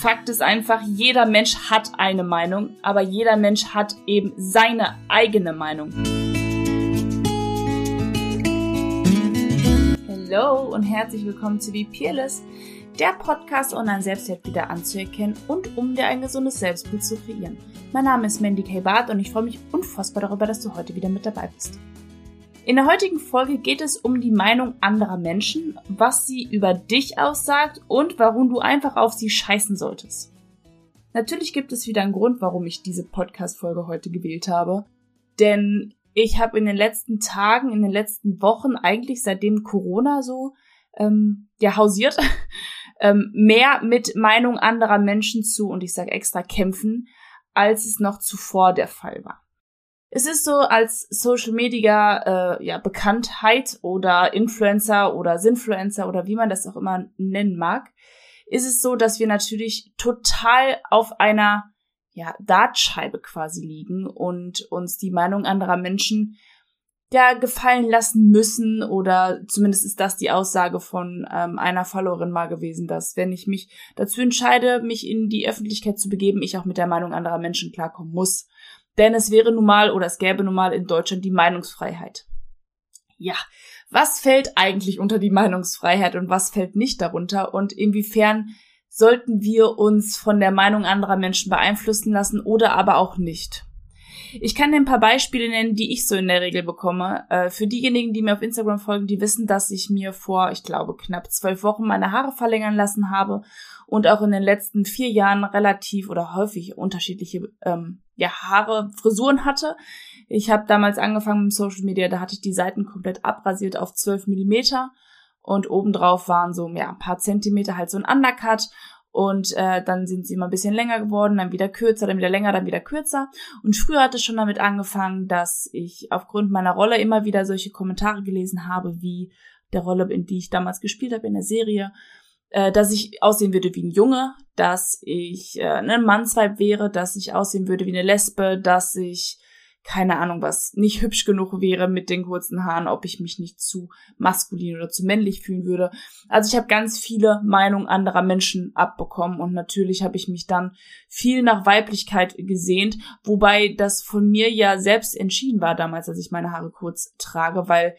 Fakt ist einfach, jeder Mensch hat eine Meinung, aber jeder Mensch hat eben seine eigene Meinung. Hallo und herzlich willkommen zu Be Peerless, der Podcast, um dein Selbstwert wieder anzuerkennen und um dir ein gesundes Selbstbild zu kreieren. Mein Name ist Mandy K. Barth und ich freue mich unfassbar darüber, dass du heute wieder mit dabei bist. In der heutigen Folge geht es um die Meinung anderer Menschen, was sie über dich aussagt und warum du einfach auf sie scheißen solltest. Natürlich gibt es wieder einen Grund, warum ich diese Podcast-Folge heute gewählt habe. Denn ich habe in den letzten Tagen, in den letzten Wochen, eigentlich seitdem Corona so ähm, ja hausiert, ähm, mehr mit Meinung anderer Menschen zu, und ich sage extra kämpfen, als es noch zuvor der Fall war. Es ist so als Social Media äh, ja Bekanntheit oder Influencer oder Sinfluencer oder wie man das auch immer nennen mag, ist es so, dass wir natürlich total auf einer ja Dartscheibe quasi liegen und uns die Meinung anderer Menschen ja gefallen lassen müssen oder zumindest ist das die Aussage von ähm, einer Followerin mal gewesen, dass wenn ich mich dazu entscheide, mich in die Öffentlichkeit zu begeben, ich auch mit der Meinung anderer Menschen klarkommen muss. Denn es wäre nun mal oder es gäbe nun mal in Deutschland die Meinungsfreiheit. Ja, was fällt eigentlich unter die Meinungsfreiheit und was fällt nicht darunter und inwiefern sollten wir uns von der Meinung anderer Menschen beeinflussen lassen oder aber auch nicht? Ich kann dir ein paar Beispiele nennen, die ich so in der Regel bekomme. Äh, für diejenigen, die mir auf Instagram folgen, die wissen, dass ich mir vor, ich glaube, knapp zwölf Wochen meine Haare verlängern lassen habe und auch in den letzten vier Jahren relativ oder häufig unterschiedliche ähm, ja, Haare, Frisuren hatte. Ich habe damals angefangen mit Social Media, da hatte ich die Seiten komplett abrasiert auf 12 Millimeter und obendrauf waren so ja, ein paar Zentimeter halt so ein Undercut und äh, dann sind sie immer ein bisschen länger geworden, dann wieder kürzer, dann wieder länger, dann wieder kürzer. Und früher hat es schon damit angefangen, dass ich aufgrund meiner Rolle immer wieder solche Kommentare gelesen habe, wie der Rolle, in die ich damals gespielt habe in der Serie, äh, dass ich aussehen würde wie ein Junge, dass ich äh, ein Mannsweib wäre, dass ich aussehen würde wie eine Lesbe, dass ich keine Ahnung was, nicht hübsch genug wäre mit den kurzen Haaren, ob ich mich nicht zu maskulin oder zu männlich fühlen würde. Also ich habe ganz viele Meinungen anderer Menschen abbekommen und natürlich habe ich mich dann viel nach Weiblichkeit gesehnt, wobei das von mir ja selbst entschieden war damals, als ich meine Haare kurz trage, weil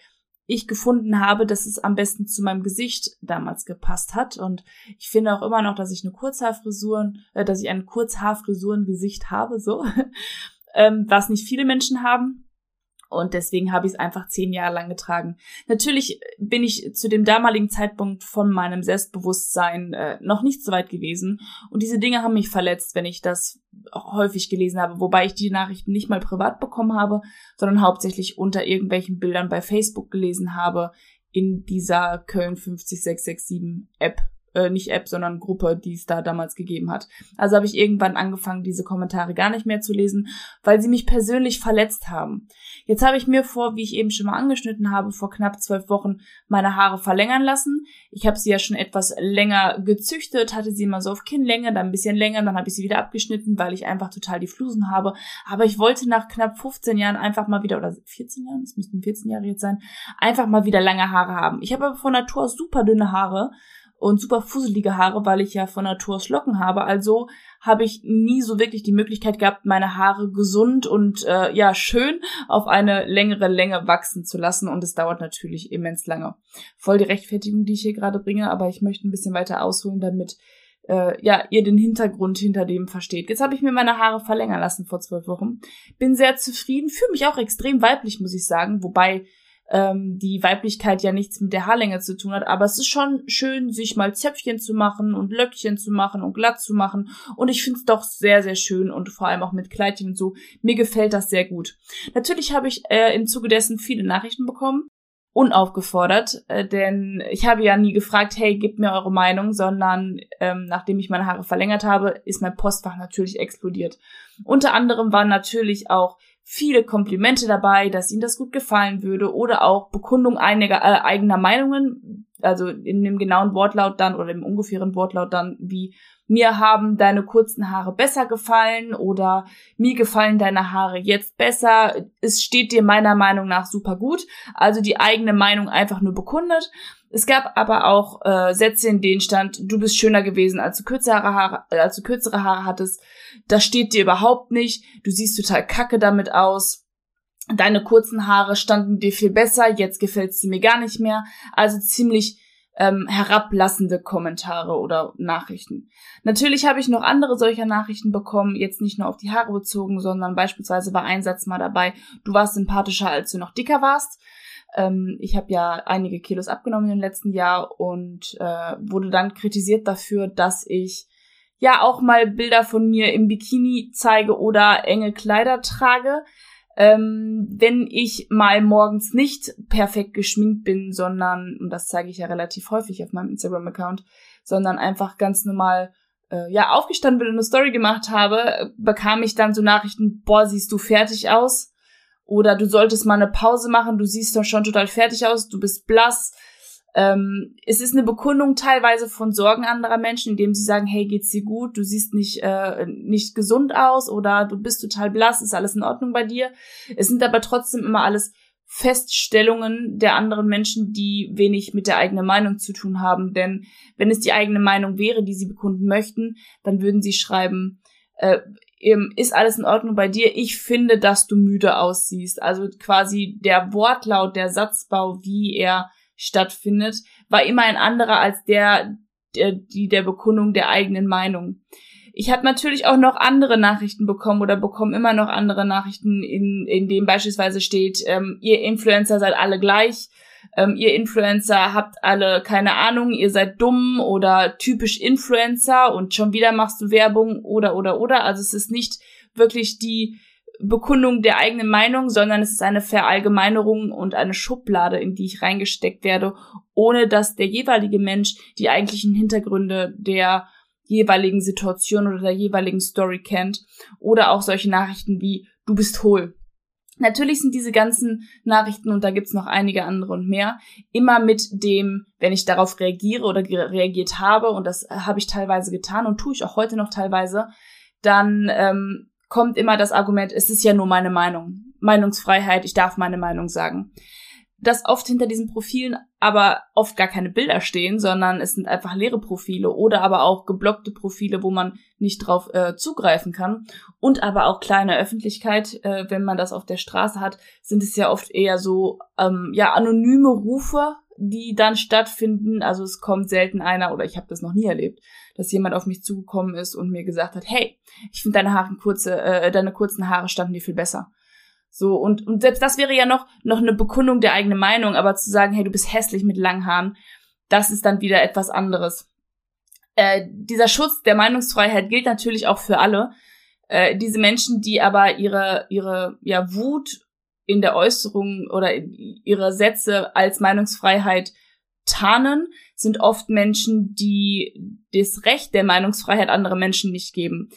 ich gefunden habe, dass es am besten zu meinem Gesicht damals gepasst hat. Und ich finde auch immer noch, dass ich eine Kurzhaarfrisuren, äh, dass ich ein Kurzhaarfrisurengesicht habe, so, ähm, was nicht viele Menschen haben. Und deswegen habe ich es einfach zehn Jahre lang getragen. Natürlich bin ich zu dem damaligen Zeitpunkt von meinem Selbstbewusstsein äh, noch nicht so weit gewesen. Und diese Dinge haben mich verletzt, wenn ich das häufig gelesen habe. Wobei ich die Nachrichten nicht mal privat bekommen habe, sondern hauptsächlich unter irgendwelchen Bildern bei Facebook gelesen habe in dieser Köln 50667 App äh, nicht App, sondern Gruppe, die es da damals gegeben hat. Also habe ich irgendwann angefangen, diese Kommentare gar nicht mehr zu lesen, weil sie mich persönlich verletzt haben. Jetzt habe ich mir vor, wie ich eben schon mal angeschnitten habe, vor knapp zwölf Wochen meine Haare verlängern lassen. Ich habe sie ja schon etwas länger gezüchtet, hatte sie immer so auf Kinnlänge, dann ein bisschen länger, dann habe ich sie wieder abgeschnitten, weil ich einfach total die Flusen habe. Aber ich wollte nach knapp 15 Jahren einfach mal wieder, oder 14 Jahren, es müssten 14 Jahre jetzt sein, einfach mal wieder lange Haare haben. Ich habe aber von Natur aus super dünne Haare und super fusselige Haare, weil ich ja von Natur aus Locken habe. Also habe ich nie so wirklich die Möglichkeit gehabt, meine Haare gesund und äh, ja schön auf eine längere Länge wachsen zu lassen. Und es dauert natürlich immens lange. Voll die Rechtfertigung, die ich hier gerade bringe, aber ich möchte ein bisschen weiter ausholen, damit äh, ja, ihr den Hintergrund hinter dem versteht. Jetzt habe ich mir meine Haare verlängern lassen vor zwölf Wochen. Bin sehr zufrieden, fühle mich auch extrem weiblich, muss ich sagen, wobei ähm, die Weiblichkeit ja nichts mit der Haarlänge zu tun hat, aber es ist schon schön, sich mal Zöpfchen zu machen und Löckchen zu machen und glatt zu machen und ich finde es doch sehr, sehr schön und vor allem auch mit Kleidchen und so. Mir gefällt das sehr gut. Natürlich habe ich äh, im Zuge dessen viele Nachrichten bekommen unaufgefordert, äh, denn ich habe ja nie gefragt, hey, gebt mir eure Meinung, sondern ähm, nachdem ich meine Haare verlängert habe, ist mein Postfach natürlich explodiert. Unter anderem waren natürlich auch viele Komplimente dabei, dass ihnen das gut gefallen würde oder auch Bekundung einiger äh, eigener Meinungen, also in dem genauen Wortlaut dann oder im ungefähren Wortlaut dann wie mir haben deine kurzen Haare besser gefallen oder mir gefallen deine Haare jetzt besser. Es steht dir meiner Meinung nach super gut. Also die eigene Meinung einfach nur bekundet. Es gab aber auch äh, Sätze, in denen stand, du bist schöner gewesen, als du kürzere Haare, äh, als du kürzere Haare hattest. Das steht dir überhaupt nicht. Du siehst total kacke damit aus. Deine kurzen Haare standen dir viel besser, jetzt gefällt sie mir gar nicht mehr. Also ziemlich ähm, herablassende Kommentare oder Nachrichten. Natürlich habe ich noch andere solcher Nachrichten bekommen, jetzt nicht nur auf die Haare bezogen, sondern beispielsweise war ein Satz mal dabei, du warst sympathischer, als du noch dicker warst. Ähm, ich habe ja einige Kilos abgenommen im letzten Jahr und äh, wurde dann kritisiert dafür, dass ich ja auch mal Bilder von mir im Bikini zeige oder enge Kleider trage. Ähm, wenn ich mal morgens nicht perfekt geschminkt bin, sondern, und das zeige ich ja relativ häufig auf meinem Instagram-Account, sondern einfach ganz normal äh, ja aufgestanden bin und eine Story gemacht habe, bekam ich dann so Nachrichten, boah, siehst du fertig aus? Oder du solltest mal eine Pause machen, du siehst doch schon total fertig aus, du bist blass. Ähm, es ist eine Bekundung teilweise von Sorgen anderer Menschen, indem sie sagen, hey, geht's dir gut, du siehst nicht, äh, nicht gesund aus oder du bist total blass, ist alles in Ordnung bei dir. Es sind aber trotzdem immer alles Feststellungen der anderen Menschen, die wenig mit der eigenen Meinung zu tun haben. Denn wenn es die eigene Meinung wäre, die sie bekunden möchten, dann würden sie schreiben, äh, ist alles in Ordnung bei dir? Ich finde, dass du müde aussiehst. Also quasi der Wortlaut, der Satzbau, wie er stattfindet, war immer ein anderer als der, der die der Bekundung der eigenen Meinung. Ich habe natürlich auch noch andere Nachrichten bekommen oder bekomme immer noch andere Nachrichten, in, in dem beispielsweise steht, ähm, ihr Influencer seid alle gleich ähm, ihr Influencer habt alle keine Ahnung, ihr seid dumm oder typisch Influencer und schon wieder machst du Werbung oder oder oder. Also es ist nicht wirklich die Bekundung der eigenen Meinung, sondern es ist eine Verallgemeinerung und eine Schublade, in die ich reingesteckt werde, ohne dass der jeweilige Mensch die eigentlichen Hintergründe der jeweiligen Situation oder der jeweiligen Story kennt. Oder auch solche Nachrichten wie du bist hohl. Natürlich sind diese ganzen Nachrichten, und da gibt's noch einige andere und mehr, immer mit dem, wenn ich darauf reagiere oder reagiert habe, und das habe ich teilweise getan und tue ich auch heute noch teilweise, dann ähm, kommt immer das Argument, es ist ja nur meine Meinung. Meinungsfreiheit, ich darf meine Meinung sagen dass oft hinter diesen Profilen aber oft gar keine Bilder stehen, sondern es sind einfach leere Profile oder aber auch geblockte Profile, wo man nicht drauf äh, zugreifen kann. Und aber auch kleine Öffentlichkeit, äh, wenn man das auf der Straße hat, sind es ja oft eher so ähm, ja anonyme Rufe, die dann stattfinden. Also es kommt selten einer oder ich habe das noch nie erlebt, dass jemand auf mich zugekommen ist und mir gesagt hat, hey, ich finde deine Haare kurze, äh, deine kurzen Haare standen dir viel besser. So, und, und selbst das wäre ja noch, noch eine Bekundung der eigenen Meinung, aber zu sagen, hey, du bist hässlich mit langen Haaren, das ist dann wieder etwas anderes. Äh, dieser Schutz der Meinungsfreiheit gilt natürlich auch für alle. Äh, diese Menschen, die aber ihre, ihre ja, Wut in der Äußerung oder ihre Sätze als Meinungsfreiheit tarnen, sind oft Menschen, die das Recht der Meinungsfreiheit anderen Menschen nicht geben.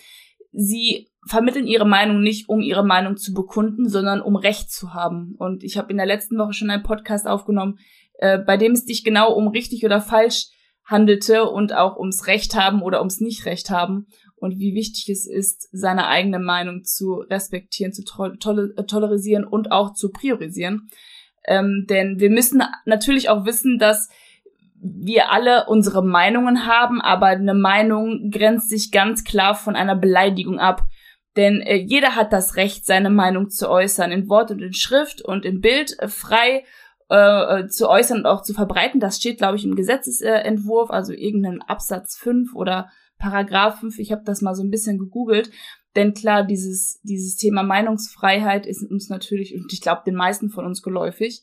Sie vermitteln ihre Meinung nicht, um ihre Meinung zu bekunden, sondern um Recht zu haben. Und ich habe in der letzten Woche schon einen Podcast aufgenommen, äh, bei dem es dich genau um richtig oder falsch handelte und auch ums Recht haben oder ums Nicht-Recht haben und wie wichtig es ist, seine eigene Meinung zu respektieren, zu toler tolerisieren und auch zu priorisieren. Ähm, denn wir müssen natürlich auch wissen, dass wir alle unsere Meinungen haben, aber eine Meinung grenzt sich ganz klar von einer Beleidigung ab. Denn äh, jeder hat das Recht, seine Meinung zu äußern, in Wort und in Schrift und im Bild äh, frei äh, äh zu äußern und auch zu verbreiten. Das steht, glaube ich, im Gesetzesentwurf, also irgendein Absatz 5 oder Paragraph 5. Ich habe das mal so ein bisschen gegoogelt. Denn klar, dieses, dieses Thema Meinungsfreiheit ist uns natürlich, und ich glaube, den meisten von uns geläufig.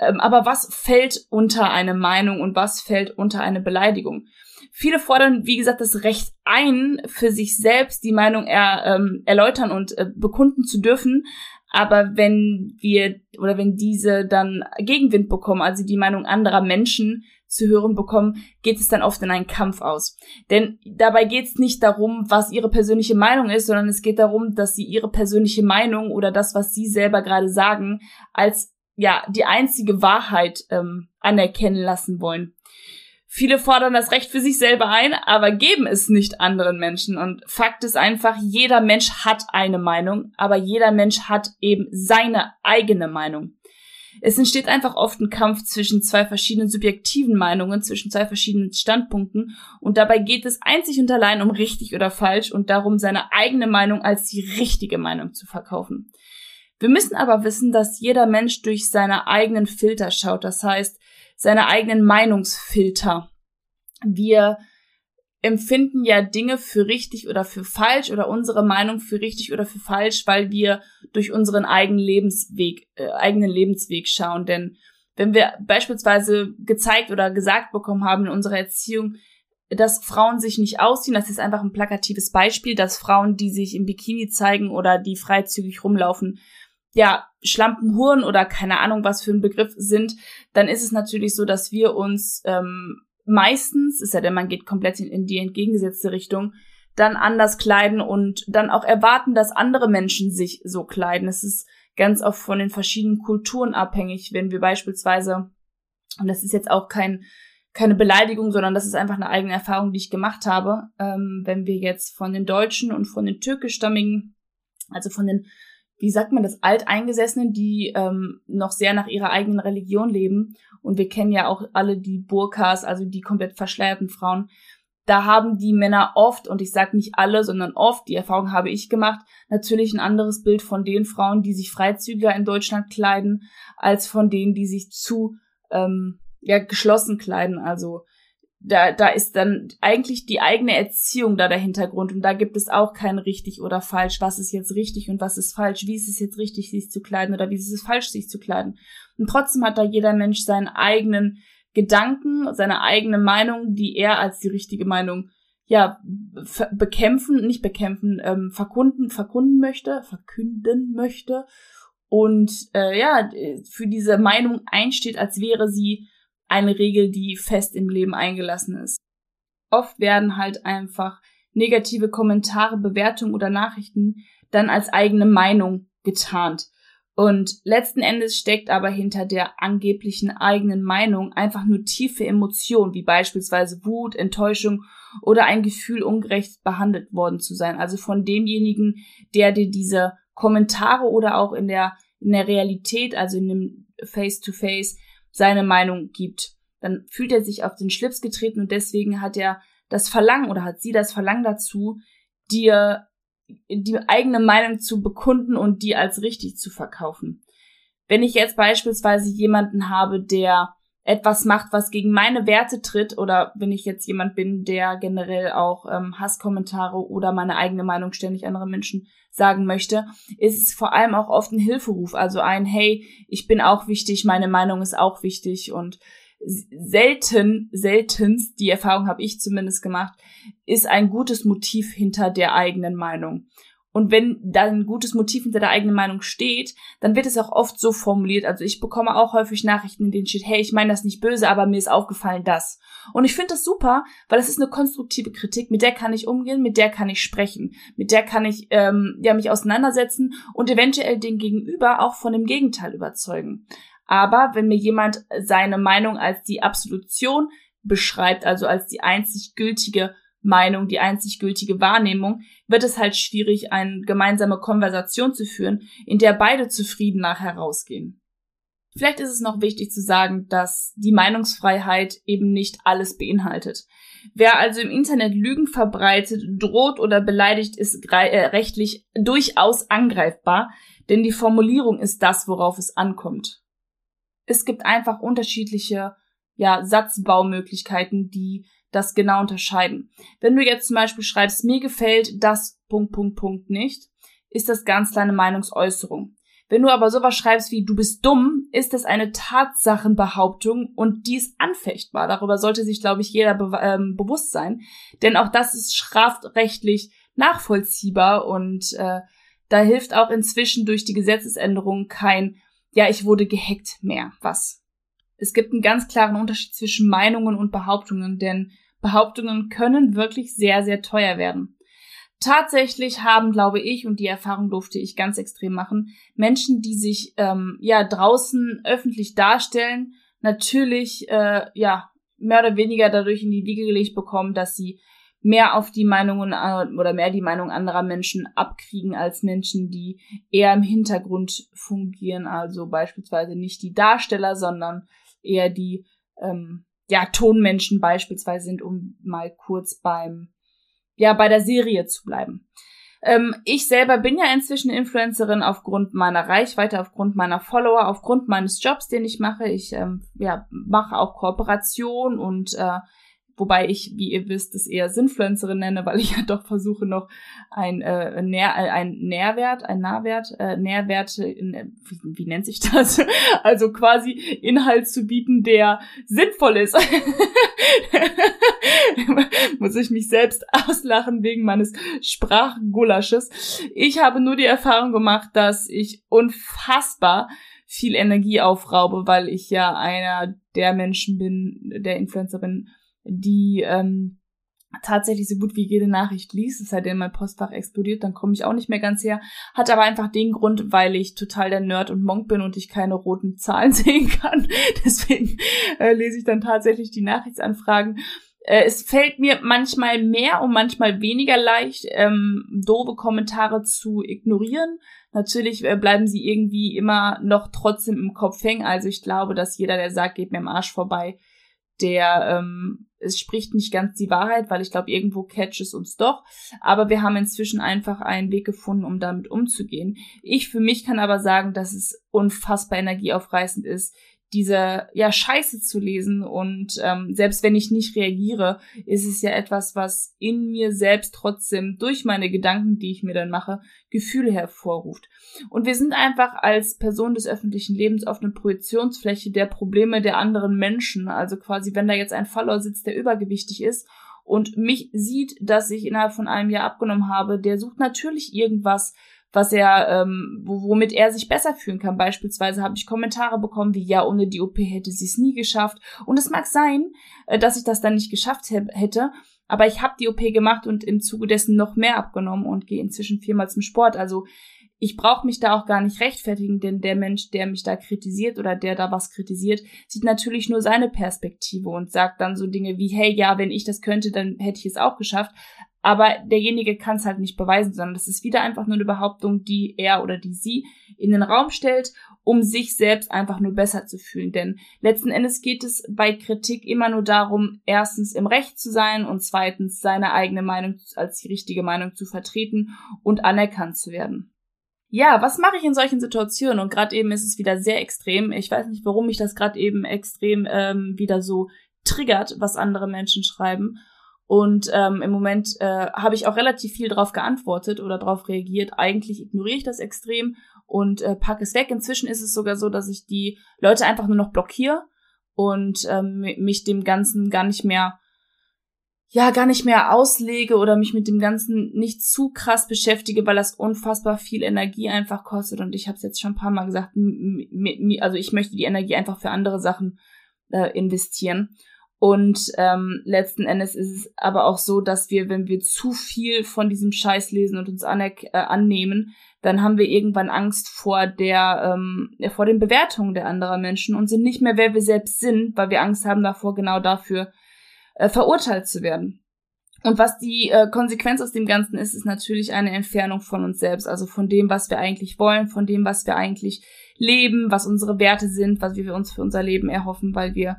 Ähm, aber was fällt unter eine Meinung und was fällt unter eine Beleidigung? Viele fordern, wie gesagt, das Recht ein, für sich selbst die Meinung er, ähm, erläutern und äh, bekunden zu dürfen. Aber wenn wir oder wenn diese dann Gegenwind bekommen, also die Meinung anderer Menschen zu hören bekommen, geht es dann oft in einen Kampf aus. Denn dabei geht es nicht darum, was ihre persönliche Meinung ist, sondern es geht darum, dass sie ihre persönliche Meinung oder das, was sie selber gerade sagen, als ja die einzige Wahrheit ähm, anerkennen lassen wollen. Viele fordern das Recht für sich selber ein, aber geben es nicht anderen Menschen. Und Fakt ist einfach, jeder Mensch hat eine Meinung, aber jeder Mensch hat eben seine eigene Meinung. Es entsteht einfach oft ein Kampf zwischen zwei verschiedenen subjektiven Meinungen, zwischen zwei verschiedenen Standpunkten und dabei geht es einzig und allein um richtig oder falsch und darum, seine eigene Meinung als die richtige Meinung zu verkaufen. Wir müssen aber wissen, dass jeder Mensch durch seine eigenen Filter schaut, das heißt, seine eigenen Meinungsfilter. Wir empfinden ja Dinge für richtig oder für falsch oder unsere Meinung für richtig oder für falsch, weil wir durch unseren eigenen Lebensweg, äh, eigenen Lebensweg schauen. Denn wenn wir beispielsweise gezeigt oder gesagt bekommen haben in unserer Erziehung, dass Frauen sich nicht ausziehen, das ist einfach ein plakatives Beispiel, dass Frauen, die sich im Bikini zeigen oder die freizügig rumlaufen, ja, Schlampenhuren oder keine Ahnung, was für ein Begriff sind, dann ist es natürlich so, dass wir uns ähm, meistens, ist ja denn man geht komplett in, die entgegengesetzte Richtung, dann anders kleiden und dann auch erwarten, dass andere Menschen sich so kleiden. Es ist ganz oft von den verschiedenen Kulturen abhängig, wenn wir beispielsweise, und das ist jetzt auch kein, keine Beleidigung, sondern das ist einfach eine eigene Erfahrung, die ich gemacht habe, ähm, wenn wir jetzt von den Deutschen und von den türkischstammigen, also von den, wie sagt man das, Alteingesessenen, die ähm, noch sehr nach ihrer eigenen Religion leben und wir kennen ja auch alle die Burkas, also die komplett verschleierten Frauen. Da haben die Männer oft, und ich sage nicht alle, sondern oft, die Erfahrung habe ich gemacht, natürlich ein anderes Bild von den Frauen, die sich freizügiger in Deutschland kleiden, als von denen, die sich zu ähm, ja, geschlossen kleiden. Also da, da ist dann eigentlich die eigene Erziehung da der Hintergrund und da gibt es auch kein richtig oder falsch, was ist jetzt richtig und was ist falsch, wie ist es jetzt richtig, sich zu kleiden oder wie ist es falsch, sich zu kleiden. Und trotzdem hat da jeder Mensch seinen eigenen Gedanken, seine eigene Meinung, die er als die richtige Meinung ja bekämpfen, nicht bekämpfen, ähm, verkunden, verkunden möchte, verkünden möchte und äh, ja für diese Meinung einsteht, als wäre sie eine Regel, die fest im Leben eingelassen ist. Oft werden halt einfach negative Kommentare, Bewertungen oder Nachrichten dann als eigene Meinung getarnt. Und letzten Endes steckt aber hinter der angeblichen eigenen Meinung einfach nur tiefe Emotionen, wie beispielsweise Wut, Enttäuschung oder ein Gefühl, ungerecht behandelt worden zu sein. Also von demjenigen, der dir diese Kommentare oder auch in der, in der Realität, also in dem Face-to-Face, -face, seine Meinung gibt. Dann fühlt er sich auf den Schlips getreten und deswegen hat er das Verlangen oder hat sie das Verlangen dazu, dir die eigene Meinung zu bekunden und die als richtig zu verkaufen. Wenn ich jetzt beispielsweise jemanden habe, der etwas macht, was gegen meine Werte tritt, oder wenn ich jetzt jemand bin, der generell auch ähm, Hasskommentare oder meine eigene Meinung ständig anderen Menschen sagen möchte, ist es vor allem auch oft ein Hilferuf, also ein Hey, ich bin auch wichtig, meine Meinung ist auch wichtig und selten, seltenst, die Erfahrung habe ich zumindest gemacht, ist ein gutes Motiv hinter der eigenen Meinung. Und wenn da ein gutes Motiv hinter der eigenen Meinung steht, dann wird es auch oft so formuliert. Also ich bekomme auch häufig Nachrichten, in denen steht, hey, ich meine das nicht böse, aber mir ist aufgefallen das. Und ich finde das super, weil es ist eine konstruktive Kritik, mit der kann ich umgehen, mit der kann ich sprechen, mit der kann ich ähm, ja mich auseinandersetzen und eventuell den Gegenüber auch von dem Gegenteil überzeugen. Aber wenn mir jemand seine Meinung als die Absolution beschreibt, also als die einzig gültige Meinung, die einzig gültige Wahrnehmung, wird es halt schwierig, eine gemeinsame Konversation zu führen, in der beide zufrieden nachher rausgehen. Vielleicht ist es noch wichtig zu sagen, dass die Meinungsfreiheit eben nicht alles beinhaltet. Wer also im Internet Lügen verbreitet, droht oder beleidigt, ist äh, rechtlich durchaus angreifbar, denn die Formulierung ist das, worauf es ankommt. Es gibt einfach unterschiedliche ja, Satzbaumöglichkeiten, die das genau unterscheiden. Wenn du jetzt zum Beispiel schreibst, mir gefällt das Punkt, Punkt, Punkt nicht, ist das ganz deine Meinungsäußerung. Wenn du aber sowas schreibst wie du bist dumm, ist das eine Tatsachenbehauptung und die ist anfechtbar. Darüber sollte sich, glaube ich, jeder be ähm, bewusst sein. Denn auch das ist strafrechtlich nachvollziehbar und äh, da hilft auch inzwischen durch die Gesetzesänderung kein, ja, ich wurde gehackt mehr. Was? Es gibt einen ganz klaren Unterschied zwischen Meinungen und Behauptungen, denn Behauptungen können wirklich sehr, sehr teuer werden. Tatsächlich haben, glaube ich, und die Erfahrung durfte ich ganz extrem machen, Menschen, die sich ähm, ja draußen öffentlich darstellen, natürlich äh, ja mehr oder weniger dadurch in die Wiege gelegt bekommen, dass sie mehr auf die Meinungen äh, oder mehr die Meinung anderer Menschen abkriegen als Menschen, die eher im Hintergrund fungieren, also beispielsweise nicht die Darsteller, sondern eher die ähm, ja, Tonmenschen beispielsweise sind, um mal kurz beim ja bei der Serie zu bleiben. Ähm, ich selber bin ja inzwischen Influencerin aufgrund meiner Reichweite, aufgrund meiner Follower, aufgrund meines Jobs, den ich mache. Ich ähm, ja, mache auch Kooperation und äh, Wobei ich, wie ihr wisst, es eher Sinnfluencerin nenne, weil ich ja doch versuche noch ein, äh, Nähr, äh, ein Nährwert, ein Nahwert, äh, Nährwerte, in, wie, wie nennt sich das? Also quasi Inhalt zu bieten, der sinnvoll ist. Muss ich mich selbst auslachen wegen meines Sprachgulasches. Ich habe nur die Erfahrung gemacht, dass ich unfassbar viel Energie aufraube, weil ich ja einer der Menschen bin, der Influencerin die ähm, tatsächlich so gut wie jede Nachricht liest, es sei denn, mein Postfach explodiert, dann komme ich auch nicht mehr ganz her. Hat aber einfach den Grund, weil ich total der Nerd und Monk bin und ich keine roten Zahlen sehen kann. Deswegen äh, lese ich dann tatsächlich die Nachrichtsanfragen. Äh, es fällt mir manchmal mehr und manchmal weniger leicht, ähm, doofe Kommentare zu ignorieren. Natürlich äh, bleiben sie irgendwie immer noch trotzdem im Kopf hängen. Also ich glaube, dass jeder, der sagt, geht mir am Arsch vorbei, der ähm, es spricht nicht ganz die Wahrheit, weil ich glaube, irgendwo catch es uns doch. Aber wir haben inzwischen einfach einen Weg gefunden, um damit umzugehen. Ich für mich kann aber sagen, dass es unfassbar energieaufreißend ist, diese ja Scheiße zu lesen und ähm, selbst wenn ich nicht reagiere, ist es ja etwas, was in mir selbst trotzdem durch meine Gedanken, die ich mir dann mache, Gefühle hervorruft. Und wir sind einfach als Person des öffentlichen Lebens auf eine Projektionsfläche der Probleme der anderen Menschen. Also quasi, wenn da jetzt ein Follower sitzt, der übergewichtig ist und mich sieht, dass ich innerhalb von einem Jahr abgenommen habe, der sucht natürlich irgendwas, was er, ähm, womit er sich besser fühlen kann. Beispielsweise habe ich Kommentare bekommen wie, ja, ohne die OP hätte sie es nie geschafft. Und es mag sein, äh, dass ich das dann nicht geschafft hätte, aber ich habe die OP gemacht und im Zuge dessen noch mehr abgenommen und gehe inzwischen viermal zum Sport. Also ich brauche mich da auch gar nicht rechtfertigen, denn der Mensch, der mich da kritisiert oder der da was kritisiert, sieht natürlich nur seine Perspektive und sagt dann so Dinge wie, hey, ja, wenn ich das könnte, dann hätte ich es auch geschafft aber derjenige kann es halt nicht beweisen, sondern das ist wieder einfach nur eine Behauptung, die er oder die sie in den Raum stellt, um sich selbst einfach nur besser zu fühlen. Denn letzten Endes geht es bei Kritik immer nur darum, erstens im Recht zu sein und zweitens seine eigene Meinung als die richtige Meinung zu vertreten und anerkannt zu werden. Ja, was mache ich in solchen Situationen? Und gerade eben ist es wieder sehr extrem. Ich weiß nicht, warum mich das gerade eben extrem ähm, wieder so triggert, was andere Menschen schreiben. Und ähm, im Moment äh, habe ich auch relativ viel darauf geantwortet oder darauf reagiert. Eigentlich ignoriere ich das extrem und äh, packe es weg. Inzwischen ist es sogar so, dass ich die Leute einfach nur noch blockiere und ähm, mich dem Ganzen gar nicht mehr, ja, gar nicht mehr auslege oder mich mit dem Ganzen nicht zu krass beschäftige, weil das unfassbar viel Energie einfach kostet. Und ich habe es jetzt schon ein paar Mal gesagt, also ich möchte die Energie einfach für andere Sachen äh, investieren. Und ähm, letzten Endes ist es aber auch so, dass wir, wenn wir zu viel von diesem Scheiß lesen und uns äh, annehmen, dann haben wir irgendwann Angst vor der, ähm, vor den Bewertungen der anderen Menschen und sind nicht mehr, wer wir selbst sind, weil wir Angst haben davor, genau dafür äh, verurteilt zu werden. Und was die äh, Konsequenz aus dem Ganzen ist, ist natürlich eine Entfernung von uns selbst, also von dem, was wir eigentlich wollen, von dem, was wir eigentlich leben, was unsere Werte sind, was wir uns für unser Leben erhoffen, weil wir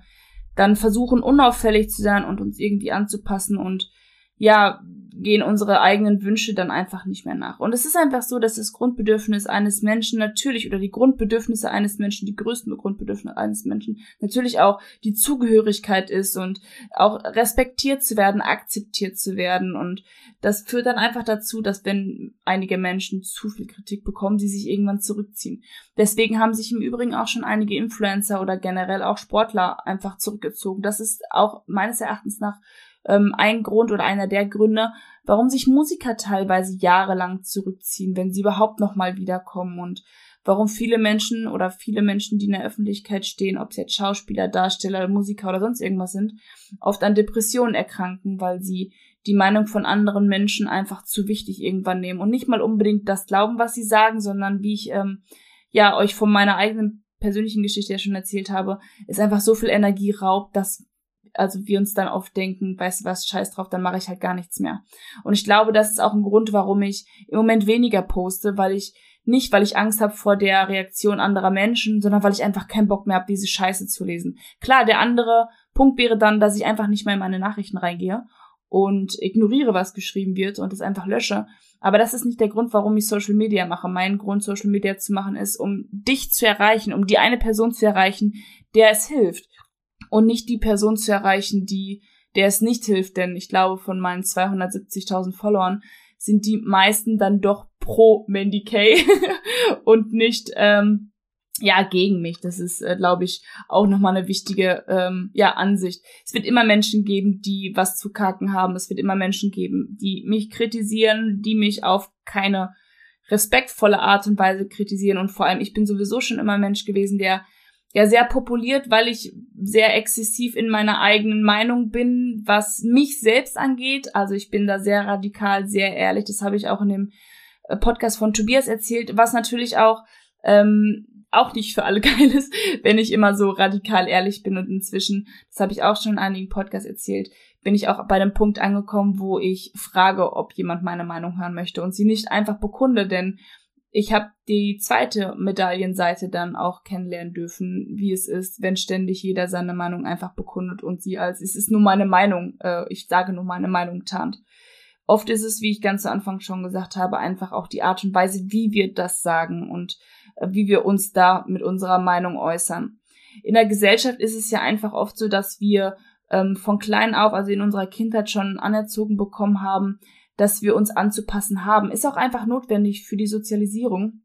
dann versuchen unauffällig zu sein und uns irgendwie anzupassen und ja, gehen unsere eigenen Wünsche dann einfach nicht mehr nach. Und es ist einfach so, dass das Grundbedürfnis eines Menschen natürlich oder die Grundbedürfnisse eines Menschen, die größten Grundbedürfnisse eines Menschen natürlich auch die Zugehörigkeit ist und auch respektiert zu werden, akzeptiert zu werden. Und das führt dann einfach dazu, dass wenn einige Menschen zu viel Kritik bekommen, sie sich irgendwann zurückziehen. Deswegen haben sich im Übrigen auch schon einige Influencer oder generell auch Sportler einfach zurückgezogen. Das ist auch meines Erachtens nach ähm, ein Grund oder einer der Gründe, warum sich Musiker teilweise jahrelang zurückziehen, wenn sie überhaupt noch mal wiederkommen und warum viele Menschen oder viele Menschen, die in der Öffentlichkeit stehen, ob sie jetzt Schauspieler, Darsteller, Musiker oder sonst irgendwas sind, oft an Depressionen erkranken, weil sie die Meinung von anderen Menschen einfach zu wichtig irgendwann nehmen und nicht mal unbedingt das glauben, was sie sagen, sondern wie ich ähm, ja euch von meiner eigenen persönlichen Geschichte ja schon erzählt habe, ist einfach so viel Energie raubt, dass also wir uns dann oft denken, weißt du was, scheiß drauf, dann mache ich halt gar nichts mehr. Und ich glaube, das ist auch ein Grund, warum ich im Moment weniger poste, weil ich nicht, weil ich Angst habe vor der Reaktion anderer Menschen, sondern weil ich einfach keinen Bock mehr habe, diese Scheiße zu lesen. Klar, der andere Punkt wäre dann, dass ich einfach nicht mehr in meine Nachrichten reingehe und ignoriere, was geschrieben wird und es einfach lösche. Aber das ist nicht der Grund, warum ich Social Media mache. Mein Grund, Social Media zu machen, ist, um dich zu erreichen, um die eine Person zu erreichen, der es hilft. Und nicht die Person zu erreichen, die, der es nicht hilft. Denn ich glaube, von meinen 270.000 Followern sind die meisten dann doch pro Mandy Kay und nicht ähm, ja gegen mich. Das ist, äh, glaube ich, auch nochmal eine wichtige ähm, ja Ansicht. Es wird immer Menschen geben, die was zu kacken haben. Es wird immer Menschen geben, die mich kritisieren, die mich auf keine respektvolle Art und Weise kritisieren. Und vor allem, ich bin sowieso schon immer Mensch gewesen, der ja sehr populiert, weil ich sehr exzessiv in meiner eigenen Meinung bin, was mich selbst angeht. Also ich bin da sehr radikal, sehr ehrlich. Das habe ich auch in dem äh, Podcast von Tobias erzählt, was natürlich auch ähm, auch nicht für alle geil ist, wenn ich immer so radikal ehrlich bin und inzwischen, das habe ich auch schon in einigen Podcasts erzählt, bin ich auch bei dem Punkt angekommen, wo ich frage, ob jemand meine Meinung hören möchte und sie nicht einfach bekunde, denn ich habe die zweite Medaillenseite dann auch kennenlernen dürfen, wie es ist, wenn ständig jeder seine Meinung einfach bekundet und sie als es ist nur meine Meinung, äh, ich sage nur meine Meinung tarnt. Oft ist es, wie ich ganz zu Anfang schon gesagt habe, einfach auch die Art und Weise, wie wir das sagen und äh, wie wir uns da mit unserer Meinung äußern. In der Gesellschaft ist es ja einfach oft so, dass wir ähm, von klein auf, also in unserer Kindheit schon anerzogen bekommen haben, dass wir uns anzupassen haben. Ist auch einfach notwendig für die Sozialisierung.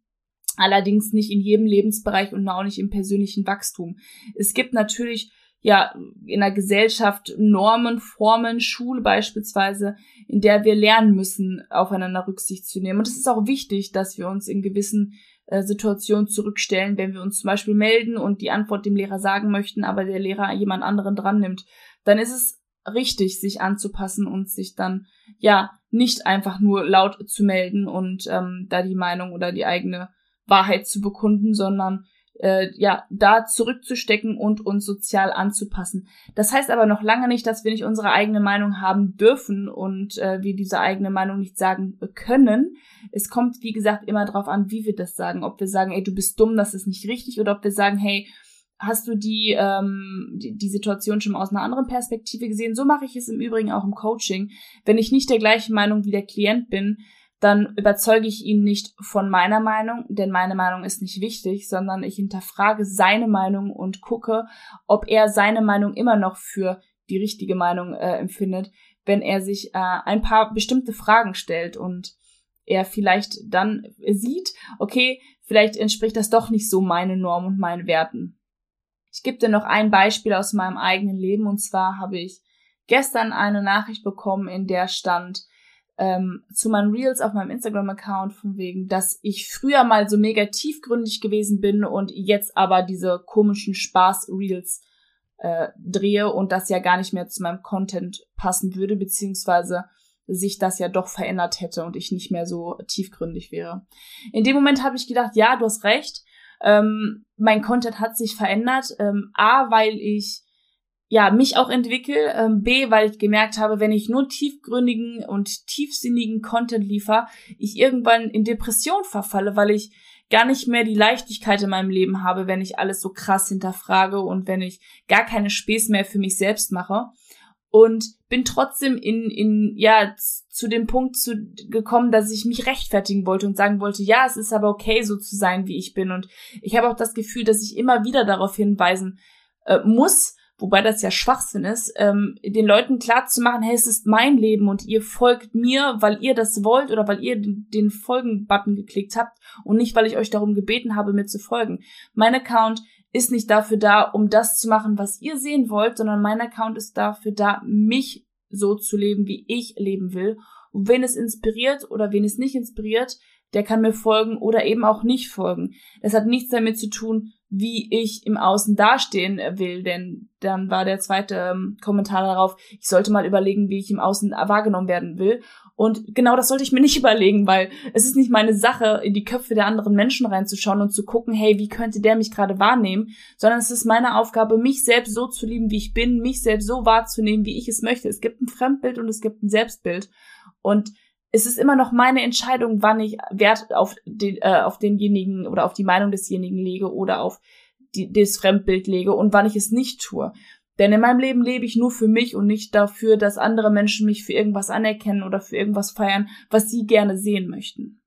Allerdings nicht in jedem Lebensbereich und auch nicht im persönlichen Wachstum. Es gibt natürlich ja in der Gesellschaft Normen, Formen, Schule beispielsweise, in der wir lernen müssen, aufeinander Rücksicht zu nehmen. Und es ist auch wichtig, dass wir uns in gewissen äh, Situationen zurückstellen, wenn wir uns zum Beispiel melden und die Antwort dem Lehrer sagen möchten, aber der Lehrer jemand anderen dran nimmt. Dann ist es richtig, sich anzupassen und sich dann ja nicht einfach nur laut zu melden und ähm, da die Meinung oder die eigene Wahrheit zu bekunden, sondern äh, ja, da zurückzustecken und uns sozial anzupassen. Das heißt aber noch lange nicht, dass wir nicht unsere eigene Meinung haben dürfen und äh, wir diese eigene Meinung nicht sagen können. Es kommt, wie gesagt, immer darauf an, wie wir das sagen. Ob wir sagen, ey, du bist dumm, das ist nicht richtig, oder ob wir sagen, hey, hast du die, ähm, die, die Situation schon aus einer anderen Perspektive gesehen? So mache ich es im Übrigen auch im Coaching. Wenn ich nicht der gleichen Meinung wie der Klient bin, dann überzeuge ich ihn nicht von meiner Meinung, denn meine Meinung ist nicht wichtig, sondern ich hinterfrage seine Meinung und gucke, ob er seine Meinung immer noch für die richtige Meinung äh, empfindet, wenn er sich äh, ein paar bestimmte Fragen stellt und er vielleicht dann sieht, okay, vielleicht entspricht das doch nicht so meine Norm und meinen Werten. Ich gebe dir noch ein Beispiel aus meinem eigenen Leben und zwar habe ich gestern eine Nachricht bekommen, in der stand, ähm, zu meinen Reels auf meinem Instagram-Account von wegen, dass ich früher mal so mega tiefgründig gewesen bin und jetzt aber diese komischen Spaß-Reels äh, drehe und das ja gar nicht mehr zu meinem Content passen würde, beziehungsweise sich das ja doch verändert hätte und ich nicht mehr so tiefgründig wäre. In dem Moment habe ich gedacht, ja, du hast recht. Ähm, mein Content hat sich verändert. Ähm, A, weil ich ja, mich auch entwickle. Ähm, B, weil ich gemerkt habe, wenn ich nur tiefgründigen und tiefsinnigen Content liefer, ich irgendwann in Depression verfalle, weil ich gar nicht mehr die Leichtigkeit in meinem Leben habe, wenn ich alles so krass hinterfrage und wenn ich gar keine Späß mehr für mich selbst mache. Und bin trotzdem in, in, ja, zu dem Punkt zu, gekommen, dass ich mich rechtfertigen wollte und sagen wollte, ja, es ist aber okay, so zu sein, wie ich bin. Und ich habe auch das Gefühl, dass ich immer wieder darauf hinweisen äh, muss, wobei das ja Schwachsinn ist, ähm, den Leuten klar zu machen, hey, es ist mein Leben und ihr folgt mir, weil ihr das wollt oder weil ihr den, den Folgen-Button geklickt habt und nicht, weil ich euch darum gebeten habe, mir zu folgen. Mein Account ist nicht dafür da, um das zu machen, was ihr sehen wollt, sondern mein Account ist dafür da, mich so zu leben, wie ich leben will. Und wen es inspiriert oder wen es nicht inspiriert, der kann mir folgen oder eben auch nicht folgen. Das hat nichts damit zu tun, wie ich im Außen dastehen will, denn dann war der zweite ähm, Kommentar darauf, ich sollte mal überlegen, wie ich im Außen wahrgenommen werden will. Und genau das sollte ich mir nicht überlegen, weil es ist nicht meine Sache, in die Köpfe der anderen Menschen reinzuschauen und zu gucken, hey, wie könnte der mich gerade wahrnehmen, sondern es ist meine Aufgabe, mich selbst so zu lieben, wie ich bin, mich selbst so wahrzunehmen, wie ich es möchte. Es gibt ein Fremdbild und es gibt ein Selbstbild. Und es ist immer noch meine Entscheidung, wann ich Wert auf, den, äh, auf denjenigen oder auf die Meinung desjenigen lege oder auf die, das Fremdbild lege und wann ich es nicht tue. Denn in meinem Leben lebe ich nur für mich und nicht dafür, dass andere Menschen mich für irgendwas anerkennen oder für irgendwas feiern, was sie gerne sehen möchten.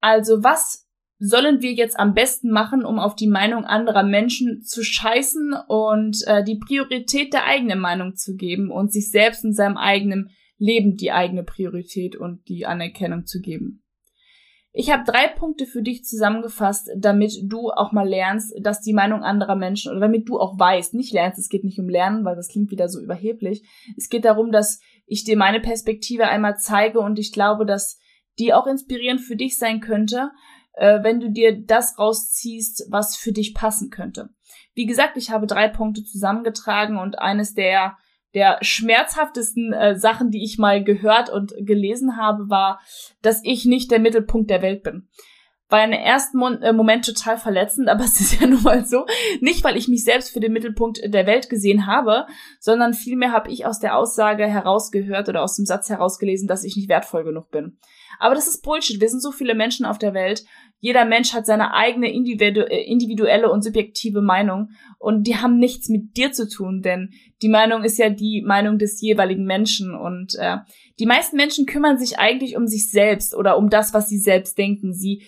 Also was sollen wir jetzt am besten machen, um auf die Meinung anderer Menschen zu scheißen und äh, die Priorität der eigenen Meinung zu geben und sich selbst in seinem eigenen Leben die eigene Priorität und die Anerkennung zu geben. Ich habe drei Punkte für dich zusammengefasst, damit du auch mal lernst, dass die Meinung anderer Menschen oder damit du auch weißt, nicht lernst, es geht nicht um Lernen, weil das klingt wieder so überheblich. Es geht darum, dass ich dir meine Perspektive einmal zeige und ich glaube, dass die auch inspirierend für dich sein könnte, äh, wenn du dir das rausziehst, was für dich passen könnte. Wie gesagt, ich habe drei Punkte zusammengetragen und eines der der schmerzhaftesten äh, Sachen, die ich mal gehört und gelesen habe, war, dass ich nicht der Mittelpunkt der Welt bin. War im ersten Mo äh, Moment total verletzend, aber es ist ja nun mal so. Nicht, weil ich mich selbst für den Mittelpunkt der Welt gesehen habe, sondern vielmehr habe ich aus der Aussage herausgehört oder aus dem Satz herausgelesen, dass ich nicht wertvoll genug bin. Aber das ist Bullshit. Wir sind so viele Menschen auf der Welt. Jeder Mensch hat seine eigene äh, individuelle und subjektive Meinung. Und die haben nichts mit dir zu tun, denn die Meinung ist ja die Meinung des jeweiligen Menschen. Und äh, die meisten Menschen kümmern sich eigentlich um sich selbst oder um das, was sie selbst denken. Sie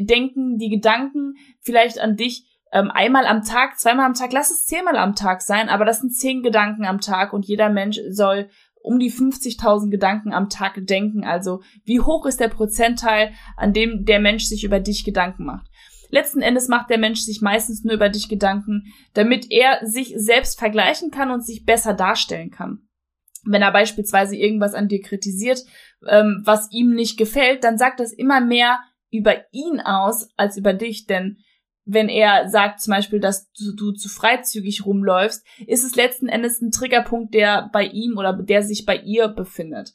denken die Gedanken vielleicht an dich ähm, einmal am Tag, zweimal am Tag, lass es zehnmal am Tag sein, aber das sind zehn Gedanken am Tag. Und jeder Mensch soll um die 50.000 Gedanken am Tag denken. Also wie hoch ist der Prozentteil, an dem der Mensch sich über dich Gedanken macht? Letzten Endes macht der Mensch sich meistens nur über dich Gedanken, damit er sich selbst vergleichen kann und sich besser darstellen kann. Wenn er beispielsweise irgendwas an dir kritisiert, ähm, was ihm nicht gefällt, dann sagt das immer mehr über ihn aus als über dich, denn wenn er sagt zum Beispiel, dass du, du, zu freizügig rumläufst, ist es letzten Endes ein Triggerpunkt, der bei ihm oder der sich bei ihr befindet.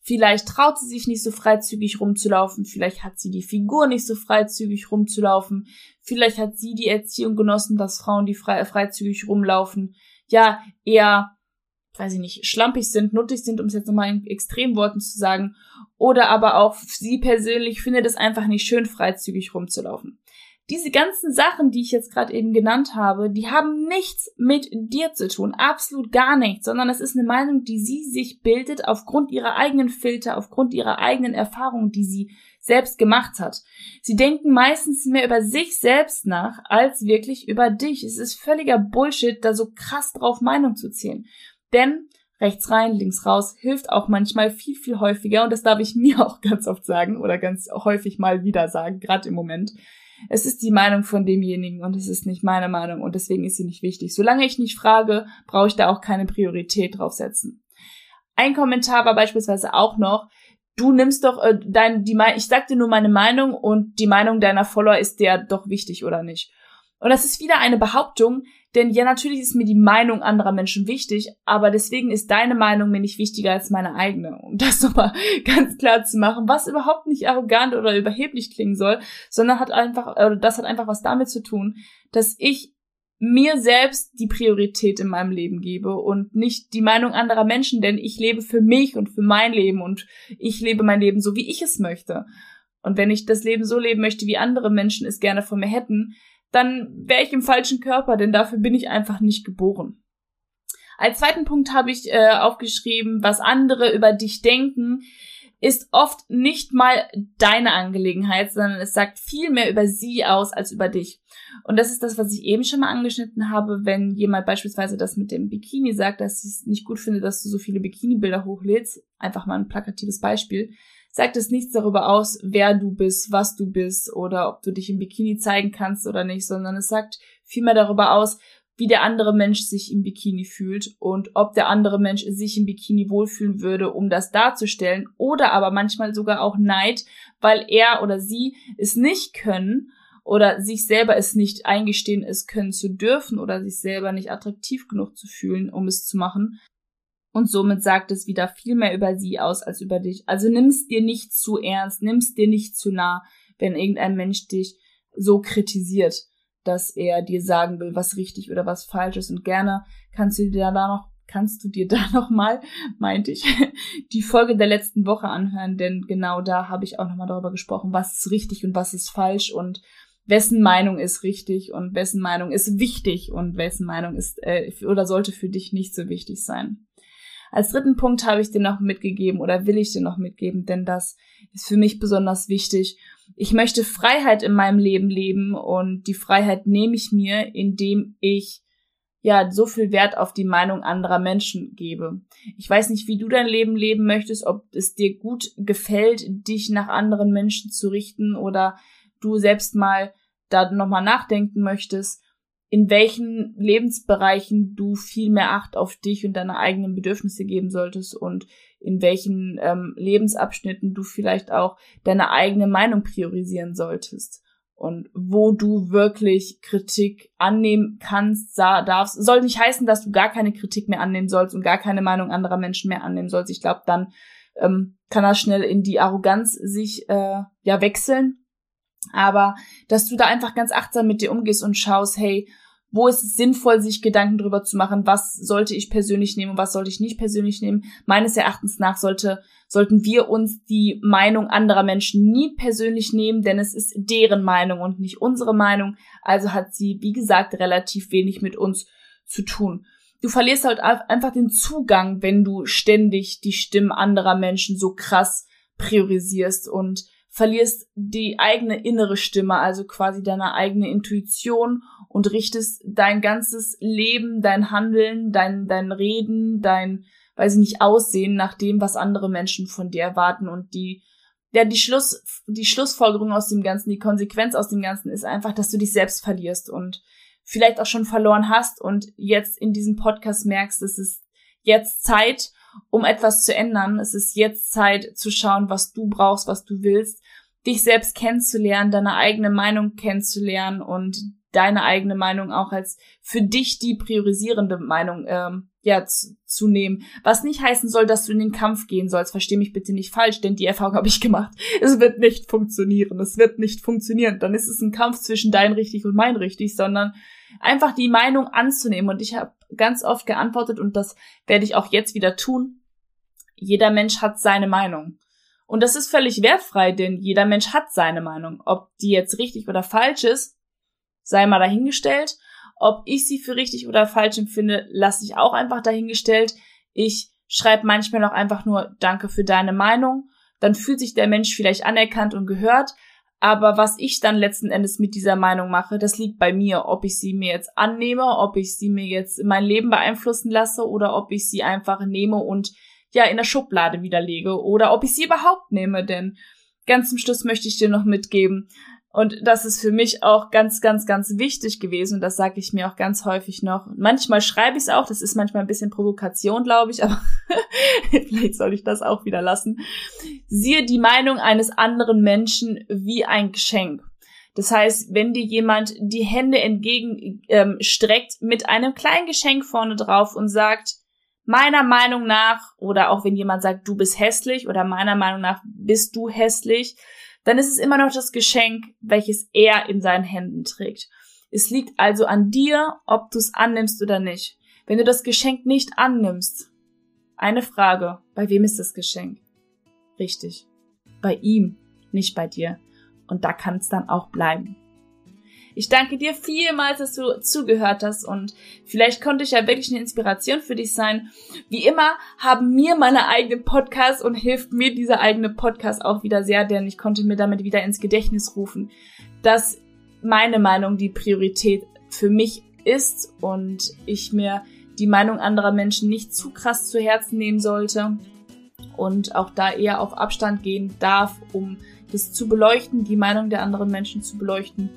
Vielleicht traut sie sich nicht so freizügig rumzulaufen, vielleicht hat sie die Figur nicht so freizügig rumzulaufen, vielleicht hat sie die Erziehung genossen, dass Frauen, die frei, freizügig rumlaufen, ja, eher, weiß ich nicht, schlampig sind, nuttig sind, um es jetzt nochmal in Extremworten zu sagen, oder aber auch sie persönlich findet es einfach nicht schön, freizügig rumzulaufen. Diese ganzen Sachen, die ich jetzt gerade eben genannt habe, die haben nichts mit dir zu tun, absolut gar nichts, sondern es ist eine Meinung, die sie sich bildet aufgrund ihrer eigenen Filter, aufgrund ihrer eigenen Erfahrungen, die sie selbst gemacht hat. Sie denken meistens mehr über sich selbst nach, als wirklich über dich. Es ist völliger Bullshit, da so krass drauf Meinung zu ziehen. Denn rechts rein, links raus hilft auch manchmal viel, viel häufiger und das darf ich mir auch ganz oft sagen oder ganz häufig mal wieder sagen, gerade im Moment es ist die Meinung von demjenigen und es ist nicht meine Meinung und deswegen ist sie nicht wichtig. Solange ich nicht frage, brauche ich da auch keine Priorität draufsetzen. Ein Kommentar war beispielsweise auch noch, du nimmst doch äh, dein, die ich sag dir nur meine Meinung und die Meinung deiner Follower ist der doch wichtig oder nicht. Und das ist wieder eine Behauptung, denn ja, natürlich ist mir die Meinung anderer Menschen wichtig, aber deswegen ist deine Meinung mir nicht wichtiger als meine eigene. Um das nochmal ganz klar zu machen, was überhaupt nicht arrogant oder überheblich klingen soll, sondern hat einfach, äh, das hat einfach was damit zu tun, dass ich mir selbst die Priorität in meinem Leben gebe und nicht die Meinung anderer Menschen, denn ich lebe für mich und für mein Leben und ich lebe mein Leben so, wie ich es möchte. Und wenn ich das Leben so leben möchte, wie andere Menschen es gerne von mir hätten, dann wäre ich im falschen Körper, denn dafür bin ich einfach nicht geboren. Als zweiten Punkt habe ich äh, aufgeschrieben, was andere über dich denken, ist oft nicht mal deine Angelegenheit, sondern es sagt viel mehr über sie aus als über dich. Und das ist das, was ich eben schon mal angeschnitten habe, wenn jemand beispielsweise das mit dem Bikini sagt, dass sie es nicht gut findet, dass du so viele Bikini-Bilder hochlädst. Einfach mal ein plakatives Beispiel sagt es nichts darüber aus, wer du bist, was du bist oder ob du dich im Bikini zeigen kannst oder nicht, sondern es sagt vielmehr darüber aus, wie der andere Mensch sich im Bikini fühlt und ob der andere Mensch sich im Bikini wohlfühlen würde, um das darzustellen oder aber manchmal sogar auch Neid, weil er oder sie es nicht können oder sich selber es nicht eingestehen, es können zu dürfen oder sich selber nicht attraktiv genug zu fühlen, um es zu machen. Und somit sagt es wieder viel mehr über sie aus als über dich. Also nimm's dir nicht zu ernst, nimm's dir nicht zu nah, wenn irgendein Mensch dich so kritisiert, dass er dir sagen will, was richtig oder was falsch ist. Und gerne kannst du dir da noch kannst du dir da nochmal, meinte ich, die Folge der letzten Woche anhören, denn genau da habe ich auch nochmal darüber gesprochen, was ist richtig und was ist falsch und wessen Meinung ist richtig und wessen Meinung ist wichtig und wessen Meinung ist äh, oder sollte für dich nicht so wichtig sein. Als dritten Punkt habe ich dir noch mitgegeben oder will ich dir noch mitgeben, denn das ist für mich besonders wichtig. Ich möchte Freiheit in meinem Leben leben und die Freiheit nehme ich mir, indem ich ja so viel Wert auf die Meinung anderer Menschen gebe. Ich weiß nicht, wie du dein Leben leben möchtest, ob es dir gut gefällt, dich nach anderen Menschen zu richten oder du selbst mal da nochmal nachdenken möchtest, in welchen Lebensbereichen du viel mehr Acht auf dich und deine eigenen Bedürfnisse geben solltest und in welchen ähm, Lebensabschnitten du vielleicht auch deine eigene Meinung priorisieren solltest und wo du wirklich Kritik annehmen kannst, darfst. Soll nicht heißen, dass du gar keine Kritik mehr annehmen sollst und gar keine Meinung anderer Menschen mehr annehmen sollst. Ich glaube, dann ähm, kann das schnell in die Arroganz sich äh, ja wechseln. Aber dass du da einfach ganz achtsam mit dir umgehst und schaust, hey, wo ist es sinnvoll, sich Gedanken drüber zu machen, was sollte ich persönlich nehmen und was sollte ich nicht persönlich nehmen. Meines Erachtens nach sollte, sollten wir uns die Meinung anderer Menschen nie persönlich nehmen, denn es ist deren Meinung und nicht unsere Meinung. Also hat sie, wie gesagt, relativ wenig mit uns zu tun. Du verlierst halt einfach den Zugang, wenn du ständig die Stimmen anderer Menschen so krass priorisierst und verlierst die eigene innere Stimme, also quasi deine eigene Intuition und richtest dein ganzes Leben, dein Handeln, dein, dein Reden, dein, weiß ich nicht, Aussehen nach dem, was andere Menschen von dir erwarten und die, ja, die Schluss, die Schlussfolgerung aus dem Ganzen, die Konsequenz aus dem Ganzen ist einfach, dass du dich selbst verlierst und vielleicht auch schon verloren hast und jetzt in diesem Podcast merkst, es ist jetzt Zeit, um etwas zu ändern. Es ist jetzt Zeit zu schauen, was du brauchst, was du willst, dich selbst kennenzulernen, deine eigene Meinung kennenzulernen und deine eigene Meinung auch als für dich die priorisierende Meinung ähm, ja zu, zu nehmen. Was nicht heißen soll, dass du in den Kampf gehen sollst. Versteh mich bitte nicht falsch, denn die Erfahrung habe ich gemacht. Es wird nicht funktionieren. Es wird nicht funktionieren. Dann ist es ein Kampf zwischen dein richtig und mein richtig, sondern einfach die Meinung anzunehmen. Und ich habe ganz oft geantwortet und das werde ich auch jetzt wieder tun. Jeder Mensch hat seine Meinung. Und das ist völlig wertfrei, denn jeder Mensch hat seine Meinung. Ob die jetzt richtig oder falsch ist, sei mal dahingestellt. Ob ich sie für richtig oder falsch empfinde, lasse ich auch einfach dahingestellt. Ich schreibe manchmal auch einfach nur Danke für deine Meinung. Dann fühlt sich der Mensch vielleicht anerkannt und gehört. Aber was ich dann letzten Endes mit dieser Meinung mache, das liegt bei mir, ob ich sie mir jetzt annehme, ob ich sie mir jetzt in mein Leben beeinflussen lasse oder ob ich sie einfach nehme und ja in der Schublade widerlege oder ob ich sie überhaupt nehme, denn ganz zum Schluss möchte ich dir noch mitgeben, und das ist für mich auch ganz, ganz, ganz wichtig gewesen. Und das sage ich mir auch ganz häufig noch. Manchmal schreibe ich es auch. Das ist manchmal ein bisschen Provokation, glaube ich. Aber vielleicht soll ich das auch wieder lassen. Siehe die Meinung eines anderen Menschen wie ein Geschenk. Das heißt, wenn dir jemand die Hände entgegenstreckt ähm, mit einem kleinen Geschenk vorne drauf und sagt, meiner Meinung nach, oder auch wenn jemand sagt, du bist hässlich, oder meiner Meinung nach bist du hässlich, dann ist es immer noch das Geschenk, welches er in seinen Händen trägt. Es liegt also an dir, ob du es annimmst oder nicht. Wenn du das Geschenk nicht annimmst, eine Frage, bei wem ist das Geschenk? Richtig, bei ihm, nicht bei dir. Und da kann es dann auch bleiben. Ich danke dir vielmals, dass du zugehört hast und vielleicht konnte ich ja wirklich eine Inspiration für dich sein. Wie immer haben mir meine eigenen Podcasts und hilft mir dieser eigene Podcast auch wieder sehr, denn ich konnte mir damit wieder ins Gedächtnis rufen, dass meine Meinung die Priorität für mich ist und ich mir die Meinung anderer Menschen nicht zu krass zu Herzen nehmen sollte und auch da eher auf Abstand gehen darf, um das zu beleuchten, die Meinung der anderen Menschen zu beleuchten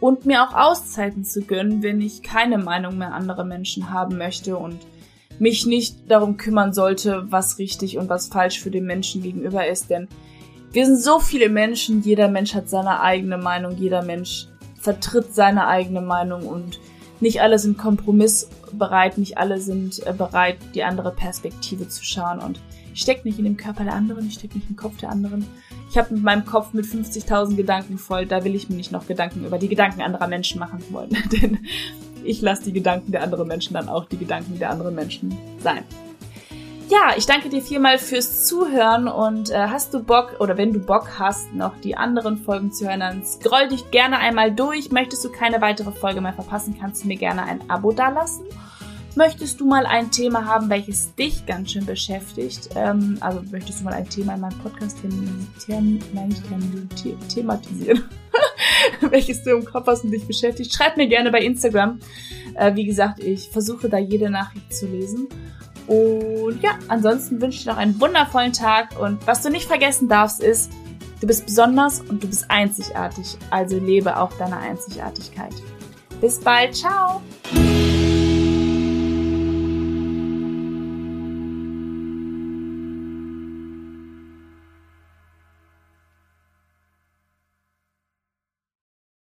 und mir auch Auszeiten zu gönnen, wenn ich keine Meinung mehr anderer Menschen haben möchte und mich nicht darum kümmern sollte, was richtig und was falsch für den Menschen gegenüber ist, denn wir sind so viele Menschen, jeder Mensch hat seine eigene Meinung, jeder Mensch vertritt seine eigene Meinung und nicht alle sind kompromissbereit, nicht alle sind äh, bereit, die andere Perspektive zu schauen und ich stecke nicht in dem Körper der anderen, ich stecke nicht im Kopf der anderen. Ich habe mit meinem Kopf mit 50.000 Gedanken voll, da will ich mir nicht noch Gedanken über die Gedanken anderer Menschen machen wollen, denn ich lasse die Gedanken der anderen Menschen dann auch die Gedanken der anderen Menschen sein. Ja, ich danke dir vielmal fürs Zuhören und äh, hast du Bock oder wenn du Bock hast, noch die anderen Folgen zu hören, dann scroll dich gerne einmal durch. Möchtest du keine weitere Folge mehr verpassen, kannst du mir gerne ein Abo dalassen. Möchtest du mal ein Thema haben, welches dich ganz schön beschäftigt? Ähm, also möchtest du mal ein Thema in meinem Podcast thematisieren? welches du im Kopf hast und dich beschäftigt? Schreib mir gerne bei Instagram. Äh, wie gesagt, ich versuche da jede Nachricht zu lesen. Und ja, ansonsten wünsche ich dir noch einen wundervollen Tag. Und was du nicht vergessen darfst, ist, du bist besonders und du bist einzigartig. Also lebe auch deine Einzigartigkeit. Bis bald. Ciao.